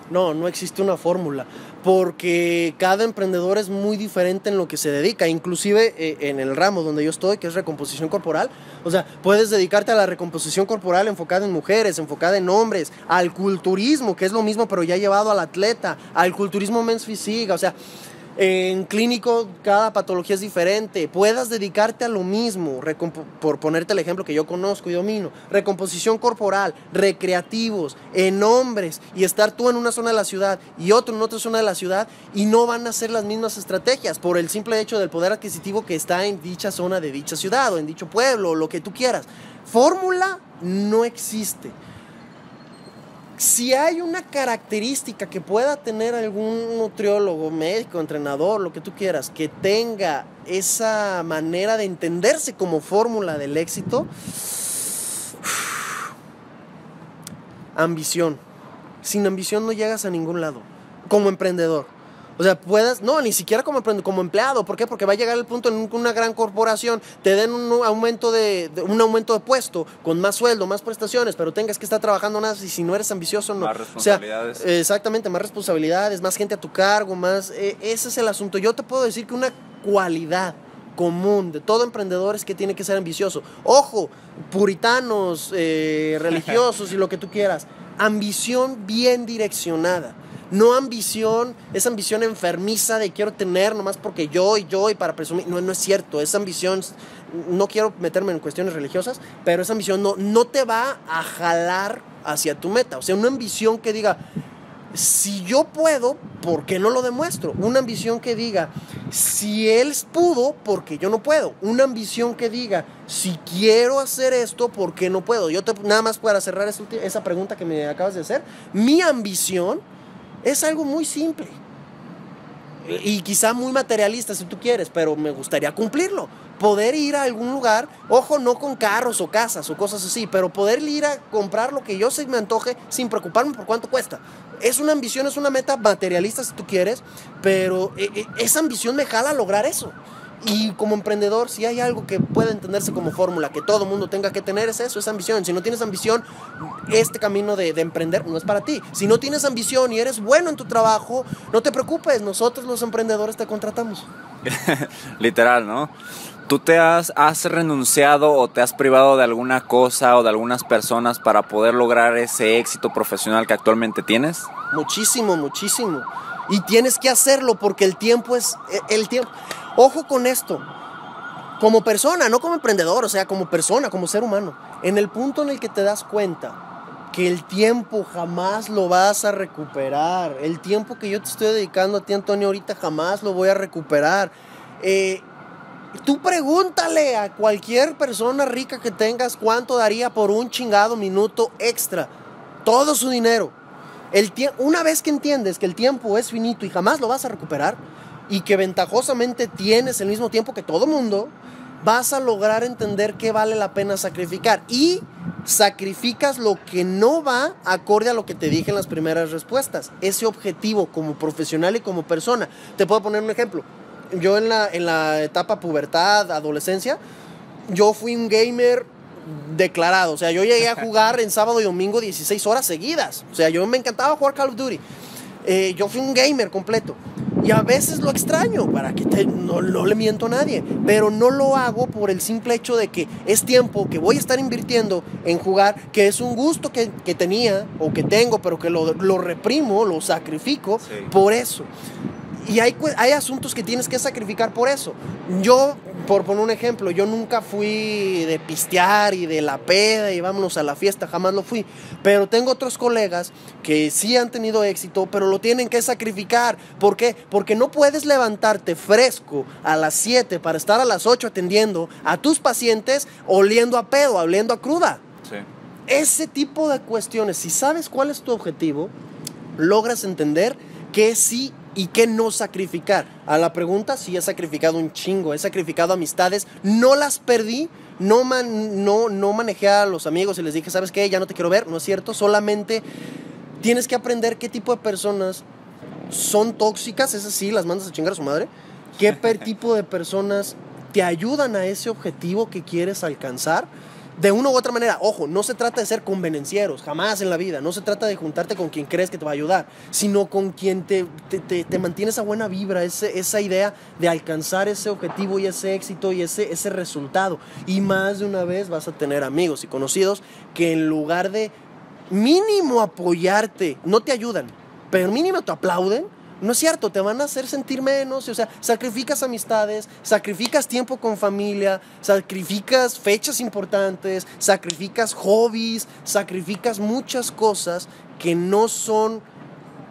no, no existe una fórmula, porque cada emprendedor es muy diferente en lo que se dedica, inclusive eh, en el ramo donde yo estoy, que es recomposición corporal. O sea, puedes dedicarte a la recomposición corporal enfocada en mujeres, enfocada en hombres, al culturismo, que es lo mismo, pero ya llevado al atleta, al culturismo men's physique, o sea en clínico cada patología es diferente. Puedas dedicarte a lo mismo, por ponerte el ejemplo que yo conozco y domino. Recomposición corporal, recreativos, en hombres, y estar tú en una zona de la ciudad y otro en otra zona de la ciudad, y no van a ser las mismas estrategias por el simple hecho del poder adquisitivo que está en dicha zona de dicha ciudad o en dicho pueblo o lo que tú quieras. Fórmula no existe si hay una característica que pueda tener algún nutriólogo, médico, entrenador, lo que tú quieras, que tenga esa manera de entenderse como fórmula del éxito, ambición. Sin ambición no llegas a ningún lado, como emprendedor. O sea, puedas, no, ni siquiera como, como empleado. ¿Por qué? Porque va a llegar el punto en una gran corporación, te den un aumento de, un aumento de puesto, con más sueldo, más prestaciones, pero tengas que estar trabajando más y si no eres ambicioso, no. Más responsabilidades. O sea, exactamente, más responsabilidades, más gente a tu cargo, más. Eh, ese es el asunto. Yo te puedo decir que una cualidad común de todo emprendedor es que tiene que ser ambicioso. Ojo, puritanos, eh, religiosos y lo que tú quieras. Ambición bien direccionada. No ambición, esa ambición enfermiza de quiero tener nomás porque yo y yo y para presumir. No, no es cierto. Esa ambición, no quiero meterme en cuestiones religiosas, pero esa ambición no, no te va a jalar hacia tu meta. O sea, una ambición que diga, si yo puedo, ¿por qué no lo demuestro? Una ambición que diga, si él pudo, ¿por qué yo no puedo? Una ambición que diga, si quiero hacer esto, ¿por qué no puedo? Yo te, nada más para cerrar esa pregunta que me acabas de hacer, mi ambición es algo muy simple. Y quizá muy materialista si tú quieres, pero me gustaría cumplirlo. Poder ir a algún lugar, ojo, no con carros o casas o cosas así, pero poder ir a comprar lo que yo se me antoje sin preocuparme por cuánto cuesta. Es una ambición, es una meta materialista si tú quieres, pero eh, eh, esa ambición me jala lograr eso. Y como emprendedor, si hay algo que puede entenderse como fórmula, que todo mundo tenga que tener, es eso, es ambición. Si no tienes ambición, este camino de, emprender no es para ti. Si no tienes ambición y eres bueno en tu trabajo, no te preocupes, nosotros los emprendedores te contratamos. Literal, ¿no? ¿Tú te has, has renunciado o te has privado de alguna cosa o de algunas personas para poder lograr ese éxito profesional que actualmente tienes? Muchísimo, muchísimo. Y tienes que hacerlo porque el tiempo es el tiempo. Ojo con esto. Como persona, no como emprendedor, o sea, como persona, como ser humano. En el punto en el que te das cuenta que el tiempo jamás lo vas a recuperar. El tiempo que yo te estoy dedicando a ti, Antonio, ahorita jamás lo voy a recuperar. Eh, tú pregúntale a cualquier persona rica que tengas cuánto daría por un chingado minuto extra. Todo su dinero. El una vez que entiendes que el tiempo es finito y jamás lo vas a recuperar, y que ventajosamente tienes el mismo tiempo que todo mundo, vas a lograr entender qué vale la pena sacrificar. Y sacrificas lo que no va acorde a lo que te dije en las primeras respuestas. Ese objetivo como profesional y como persona. Te puedo poner un ejemplo. Yo en la, en la etapa pubertad, adolescencia, yo fui un gamer declarado. O sea, yo llegué a jugar en sábado y domingo 16 horas seguidas. O sea, yo me encantaba jugar Call of Duty. Eh, yo fui un gamer completo. Y a veces lo extraño, para que no, le miento a nadie, pero no lo hago por el simple hecho de que es tiempo que voy a estar invirtiendo en jugar, que es un gusto que, tenía o que tengo, pero que lo, reprimo, lo sacrifico por eso. Y hay, hay asuntos que tienes que sacrificar por eso. Yo, por poner un ejemplo, yo nunca fui de pistear y de la peda y vámonos a la fiesta, jamás lo fui. Pero tengo otros colegas que sí han tenido éxito, pero lo tienen que sacrificar. ¿Por qué? Porque no puedes levantarte fresco a las 7 para estar a las 8 atendiendo a tus pacientes oliendo a pedo, oliendo a cruda. Sí. Ese tipo de cuestiones, si sabes cuál es tu objetivo, logras entender que sí y qué no sacrificar. A la pregunta, sí he sacrificado un chingo, he sacrificado amistades, no las perdí, no, no, no manejé a los amigos y les dije, ¿sabes qué? Ya no te quiero ver, no es cierto, solamente tienes que aprender qué tipo de personas son tóxicas, esas sí, las mandas a chingar a su madre, qué tipo de personas te ayudan a ese objetivo que quieres alcanzar de una u otra manera, ojo, no se trata de ser convenencieros, jamás en la vida, no se trata de juntarte con quien crees que te va a ayudar, sino con quien te, te, te, mantiene esa buena vibra, ese, esa idea de alcanzar ese objetivo y ese éxito y ese, ese resultado. Y más de una vez vas a tener amigos y conocidos que en lugar de mínimo apoyarte, no te ayudan, pero mínimo te aplauden no es cierto, te van a hacer sentir menos, o sea, sacrificas amistades, sacrificas tiempo con familia, sacrificas fechas importantes, sacrificas hobbies, sacrificas muchas cosas que no son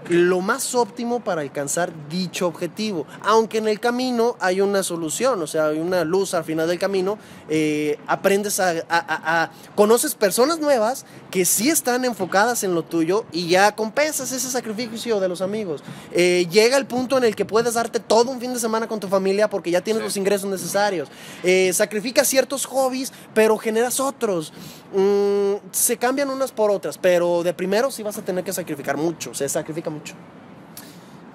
lo más óptimo para alcanzar dicho objetivo. Aunque en el camino hay una solución, o sea, hay una luz al final del camino, eh, aprendes a, conoces personas nuevas que sí están enfocadas en lo tuyo y ya compensas ese sacrificio de los amigos. Eh, llega el punto en el que puedes darte todo un fin de semana con tu familia porque ya tienes los ingresos necesarios. Eh, sacrificas ciertos hobbies, pero generas otros. Mm, se cambian unas por otras, pero de primero sí vas a tener que sacrificar mucho, se sacrifica mucho.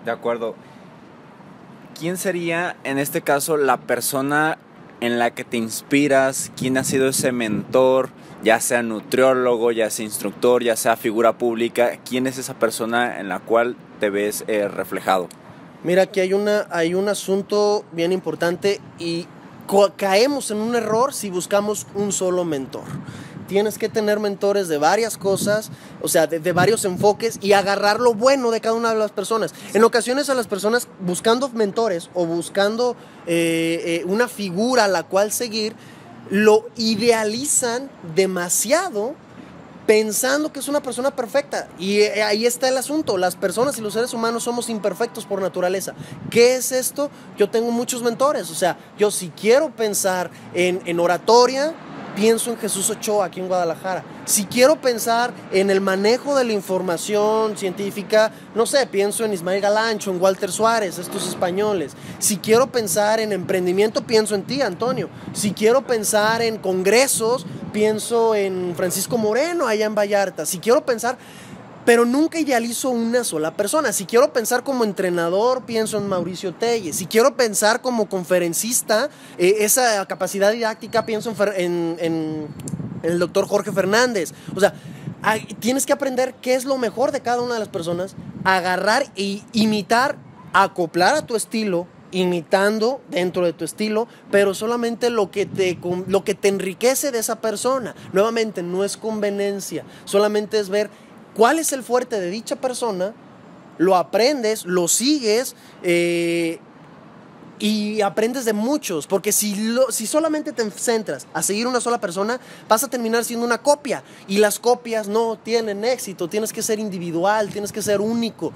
De acuerdo. ¿Quién sería en este caso la persona en la que te inspiras? ¿Quién ha sido ese mentor? Ya sea nutriólogo, ya sea instructor, ya sea figura pública. ¿Quién es esa persona en la cual te ves eh, reflejado? Mira, aquí hay, una, hay un asunto bien importante y caemos en un error si buscamos un solo mentor tienes que tener mentores de varias cosas, o sea, de, varios enfoques y agarrar lo bueno de cada una de las personas. En ocasiones a las personas buscando mentores o buscando eh, eh, una figura a la cual seguir, lo idealizan demasiado pensando que es una persona perfecta. Y eh, ahí está el asunto. Las personas y los seres humanos somos imperfectos por naturaleza. ¿Qué es esto? Yo tengo muchos mentores. O sea, yo si quiero pensar en, en oratoria, pienso en Jesús Ochoa aquí en Guadalajara. Si quiero pensar en el manejo de la información científica, no sé, pienso en Ismael Galancho, en Walter Suárez, estos españoles. Si quiero pensar en emprendimiento, pienso en ti, Antonio. Si quiero pensar en congresos, pienso en Francisco Moreno allá en Vallarta. Si quiero pensar pero nunca idealizo una sola persona. Si quiero pensar como entrenador, pienso en Mauricio Telles. Si quiero pensar como conferencista, eh, esa capacidad didáctica, pienso en, el doctor Jorge Fernández. O sea, tienes que aprender qué es lo mejor de cada una de las personas, agarrar e imitar, acoplar a tu estilo, imitando dentro de tu estilo, pero solamente lo que, te, lo que te enriquece de esa persona. Nuevamente, no es conveniencia, solamente es ver cuál es el fuerte de dicha persona, lo aprendes, lo sigues eh, y aprendes de muchos, porque si, si solamente te centras a seguir una sola persona, vas a terminar siendo una copia y las copias no tienen éxito, tienes que ser individual, tienes que ser único.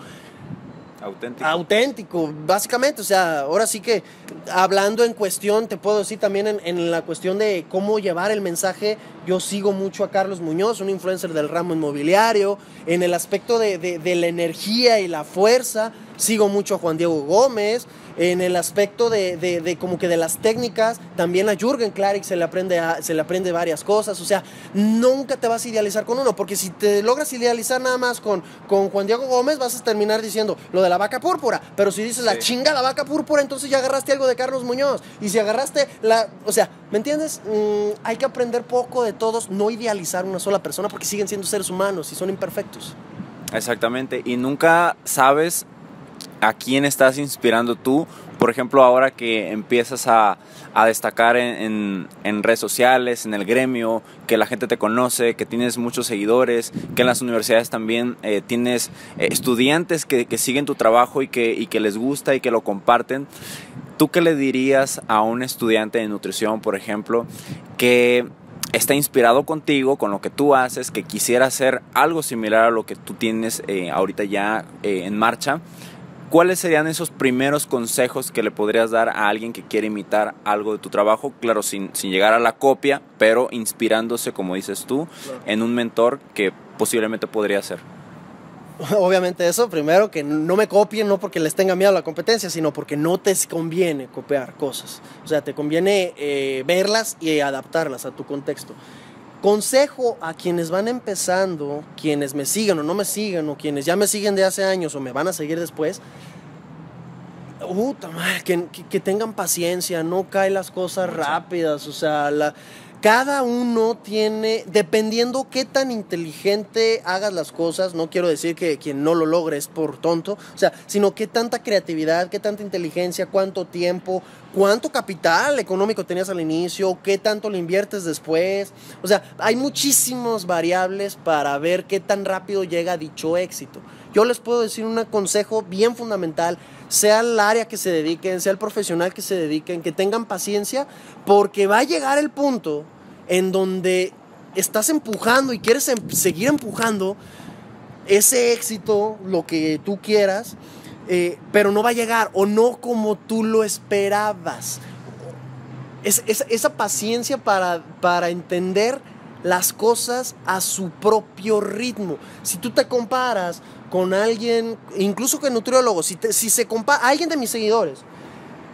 Auténtico. Auténtico, básicamente. O sea, ahora sí que hablando en cuestión, te puedo decir también en, la cuestión de cómo llevar el mensaje. Yo sigo mucho a Carlos Muñoz, un influencer del ramo inmobiliario. En el aspecto de, de la energía y la fuerza, sigo mucho a Juan Diego Gómez. En el aspecto de, de, como que de las técnicas, también a Jürgen Klarik se le, aprende se le aprende varias cosas, o sea, nunca te vas a idealizar con uno, porque si te logras idealizar nada más con, con Juan Diego Gómez, vas a terminar diciendo lo de la vaca púrpura, pero si dices la chinga la vaca púrpura, entonces ya agarraste algo de Carlos Muñoz, y si agarraste la, o sea, ¿me entiendes? Mm, hay que aprender poco de todos, no idealizar una sola persona, porque siguen siendo seres humanos y son imperfectos. Exactamente, y nunca sabes a quién estás inspirando tú. Por ejemplo, ahora que empiezas a, destacar en, redes sociales, en el gremio, que la gente te conoce, que tienes muchos seguidores, que en las universidades también eh, tienes eh, estudiantes que, siguen tu trabajo y que, y que les gusta y que lo comparten. ¿Tú qué le dirías a un estudiante de nutrición, por ejemplo, que está inspirado contigo, con lo que tú haces, que quisiera hacer algo similar a lo que tú tienes eh, ahorita ya en marcha? ¿Cuáles serían esos primeros consejos que le podrías dar a alguien que quiere imitar algo de tu trabajo? Claro, sin, llegar a la copia, pero inspirándose, como dices tú, en un mentor que posiblemente podría ser. Obviamente eso, primero que no me copien, no porque les tenga miedo a la competencia, sino porque no te conviene copiar cosas. O sea, te conviene eh, verlas y adaptarlas a tu contexto. Consejo a quienes van empezando, quienes me siguen o no me siguen, o quienes ya me siguen de hace años o me van a seguir después, que- que tengan paciencia, no caen las cosas rápidas, o sea, la, cada uno tiene, dependiendo qué tan inteligente hagas las cosas, no quiero decir que quien no lo logre es por tonto, o sea, sino qué tanta creatividad, qué tanta inteligencia, cuánto tiempo, cuánto capital económico tenías al inicio, qué tanto le inviertes después, o sea, hay muchísimas variables para ver qué tan rápido llega dicho éxito. Yo les puedo decir un consejo bien fundamental, sea el área que se dediquen, sea el profesional que se dediquen, que tengan paciencia, porque va a llegar el punto en donde estás empujando y quieres em- seguir empujando ese éxito, lo que tú quieras, eh, pero no va a llegar o no como tú lo esperabas. Es, es- esa paciencia para, para entender las cosas a su propio ritmo. Si tú te comparas con alguien, incluso con nutriólogo, si, si se compara, alguien de mis seguidores,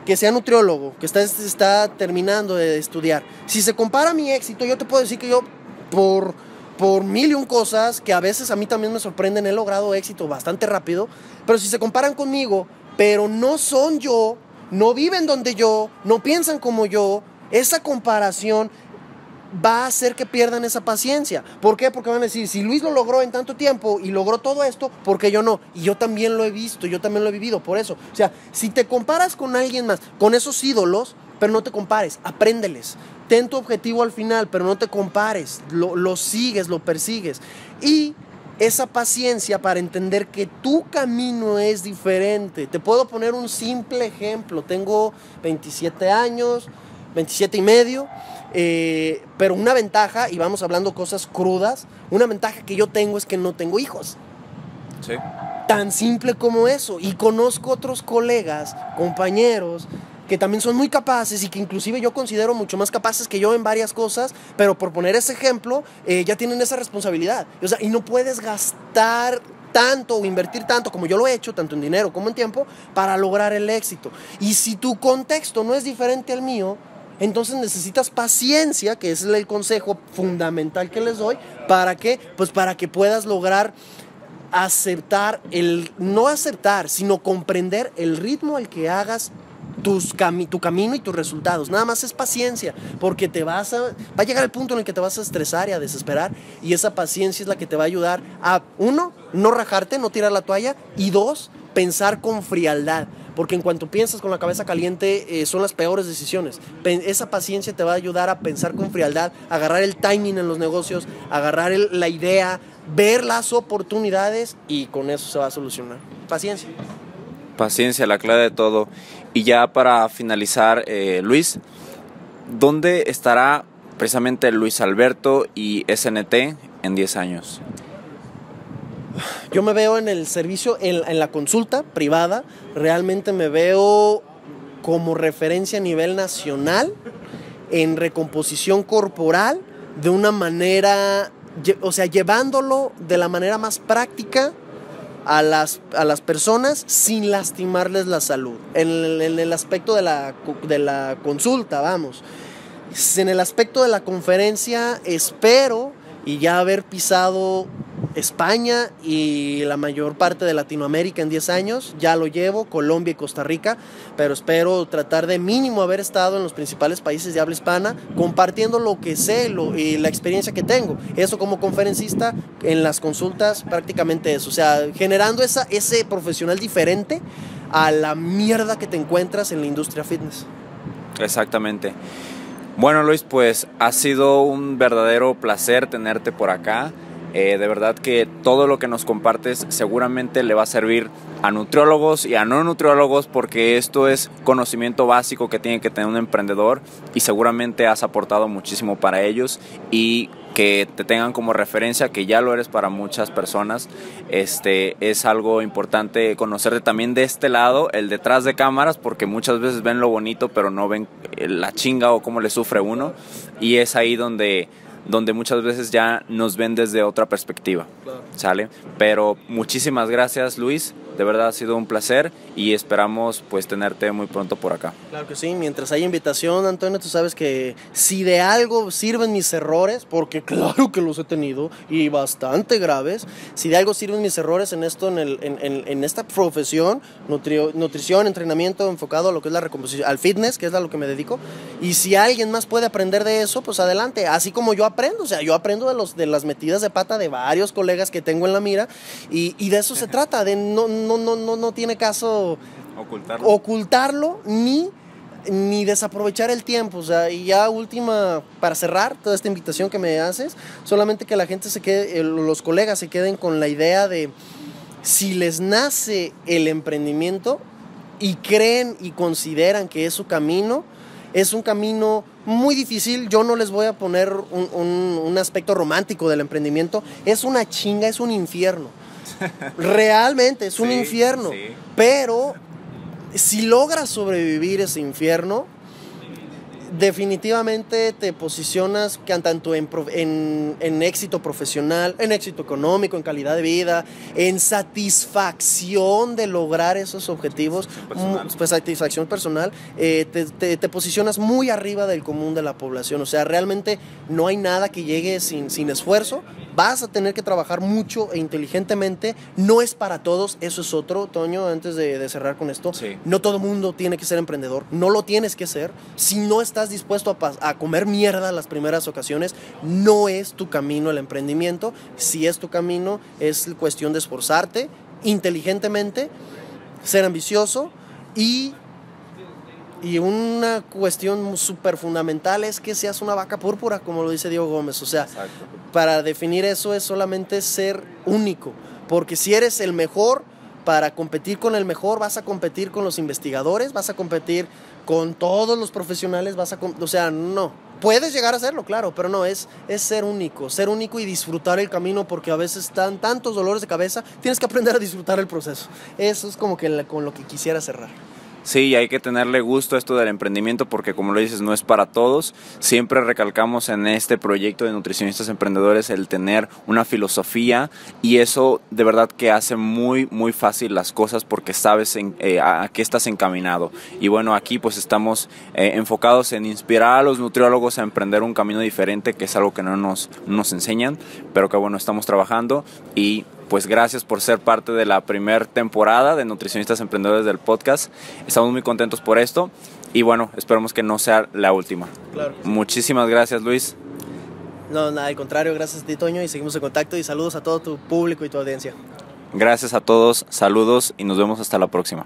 que sea nutriólogo, que está, está terminando de estudiar, si se compara mi éxito, yo te puedo decir que yo, por, por mil y un cosas, que a veces a mí también me sorprenden, he logrado éxito bastante rápido, pero si se comparan conmigo, pero no son yo, no viven donde yo, no piensan como yo, esa comparación va a hacer que pierdan esa paciencia. ¿Por qué? Porque van a decir, si Luis lo logró en tanto tiempo y logró todo esto, ¿por qué yo no? Y yo también lo he visto, yo también lo he vivido, por eso. O sea, si te comparas con alguien más, con esos ídolos, pero no te compares, apréndeles. Ten tu objetivo al final, pero no te compares, lo, lo sigues, lo persigues. Y esa paciencia para entender que tu camino es diferente. Te puedo poner un simple ejemplo. Tengo 27 años, 27 y medio, eh, pero una ventaja, y vamos hablando cosas crudas, una ventaja que yo tengo es que no tengo hijos. Sí. Tan simple como eso. Y conozco otros colegas, compañeros, que también son muy capaces y que inclusive yo considero mucho más capaces que yo en varias cosas, pero por poner ese ejemplo, eh, ya tienen esa responsabilidad. O sea, y no puedes gastar tanto o invertir tanto como yo lo he hecho, tanto en dinero como en tiempo, para lograr el éxito. Y si tu contexto no es diferente al mío, entonces necesitas paciencia, que es el consejo fundamental que les doy, ¿para qué? Pues para que puedas lograr aceptar el no aceptar, sino comprender el ritmo al que hagas tus cami- tu camino y tus resultados. Nada más es paciencia, porque te vas a va a llegar el punto en el que te vas a estresar y a desesperar y esa paciencia es la que te va a ayudar a uno, no rajarte, no tirar la toalla y dos, pensar con frialdad. Porque en cuanto piensas con la cabeza caliente, eh, son las peores decisiones. Esa paciencia te va a ayudar a pensar con frialdad, agarrar el timing en los negocios, agarrar la idea, ver las oportunidades y con eso se va a solucionar. Paciencia. Paciencia, la clave de todo. Y ya para finalizar, eh, Luis, ¿dónde estará precisamente Luis Alberto y SNT en 10 años? Yo me veo en el servicio, en, la consulta privada, realmente me veo como referencia a nivel nacional en recomposición corporal de una manera, o sea, llevándolo de la manera más práctica a las, a las personas sin lastimarles la salud. En el, en el aspecto de la, de la consulta, vamos. En el aspecto de la conferencia, espero y ya haber pisado España y la mayor parte de Latinoamérica en 10 años, ya lo llevo, Colombia y Costa Rica, pero espero tratar de mínimo haber estado en los principales países de habla hispana, compartiendo lo que sé lo- y la experiencia que tengo. Eso como conferencista, en las consultas, prácticamente eso, o sea, generando esa, ese profesional diferente a la mierda que te encuentras en la industria fitness. Exactamente. Bueno, Luis, pues ha sido un verdadero placer tenerte por acá. Eh, de verdad que todo lo que nos compartes seguramente le va a servir a nutriólogos y a no nutriólogos porque esto es conocimiento básico que tiene que tener un emprendedor y seguramente has aportado muchísimo para ellos y que te tengan como referencia, que ya lo eres para muchas personas, este es algo importante conocerte también de este lado, el detrás de cámaras, porque muchas veces ven lo bonito, pero no ven eh, la chinga o cómo le sufre uno, y es ahí donde, donde muchas veces ya nos ven desde otra perspectiva, ¿sale? Pero muchísimas gracias, Luis, de verdad ha sido un placer y esperamos pues tenerte muy pronto por acá. Claro que sí, mientras haya invitación, Antonio, tú sabes que si de algo sirven mis errores, porque claro que los he tenido y bastante graves, si de algo sirven mis errores en esto, en, el, en, en, esta profesión, nutrición, entrenamiento enfocado a lo que es la recomposición, al fitness, que es a lo que me dedico, y si alguien más puede aprender de eso, pues adelante, así como yo aprendo, o sea, yo aprendo de, los, de las metidas de pata de varios colegas que tengo en la mira, y, y de eso se trata, de no, no, no, no, no tiene caso ocultarlo, ocultarlo ni ni desaprovechar el tiempo. O sea, y ya última, para cerrar toda esta invitación que me haces, solamente que la gente se quede, los colegas se queden con la idea de si les nace el emprendimiento y creen y consideran que es su camino, es un camino muy difícil. Yo no les voy a poner un, aspecto romántico del emprendimiento. Es una chinga, es un infierno. Realmente es un infierno. Pero si logras sobrevivir ese infierno, definitivamente te posicionas tanto en, en, éxito profesional, en éxito económico, en calidad de vida, en satisfacción de lograr esos objetivos, pues satisfacción personal, eh, te, te, posicionas muy arriba del común de la población. O sea, realmente no hay nada que llegue sin, sin esfuerzo. Vas a tener que trabajar mucho e inteligentemente. No es para todos, eso es otro, Toño, antes de, cerrar con esto. No todo mundo tiene que ser emprendedor, no lo tienes que ser. Si no estás estás dispuesto a, comer mierda las primeras ocasiones, no es tu camino el emprendimiento. Si es tu camino, es cuestión de esforzarte inteligentemente, ser ambicioso y y una cuestión súper fundamental es que seas una vaca púrpura, como lo dice Diego Gómez. O sea, para definir eso es solamente ser único. Porque si eres el mejor, para competir con el mejor, vas a competir con los investigadores, vas a competir con todos los profesionales, vas a... O sea, no. Puedes llegar a hacerlo, claro, pero no, es, es ser único, ser único y disfrutar el camino porque a veces están tantos dolores de cabeza, tienes que aprender a disfrutar el proceso. Eso es como que con lo que quisiera cerrar. Sí, hay que tenerle gusto a esto del emprendimiento porque como lo dices, no es para todos. Siempre recalcamos en este proyecto de nutricionistas emprendedores el tener una filosofía y eso de verdad que hace muy, muy fácil las cosas porque sabes eh, a, qué estás encaminado. Y bueno, aquí pues estamos eh, enfocados en inspirar a los nutriólogos a emprender un camino diferente, que es algo que no nos, nos enseñan, pero que bueno, estamos trabajando y pues gracias por ser parte de la primera temporada de Nutricionistas Emprendedores del podcast. Estamos muy contentos por esto y bueno, esperemos que no sea la última. Muchísimas gracias, Luis. No, nada, al contrario, gracias a ti, Toño, y seguimos en contacto y saludos a todo tu público y tu audiencia. Gracias a todos, saludos y nos vemos hasta la próxima.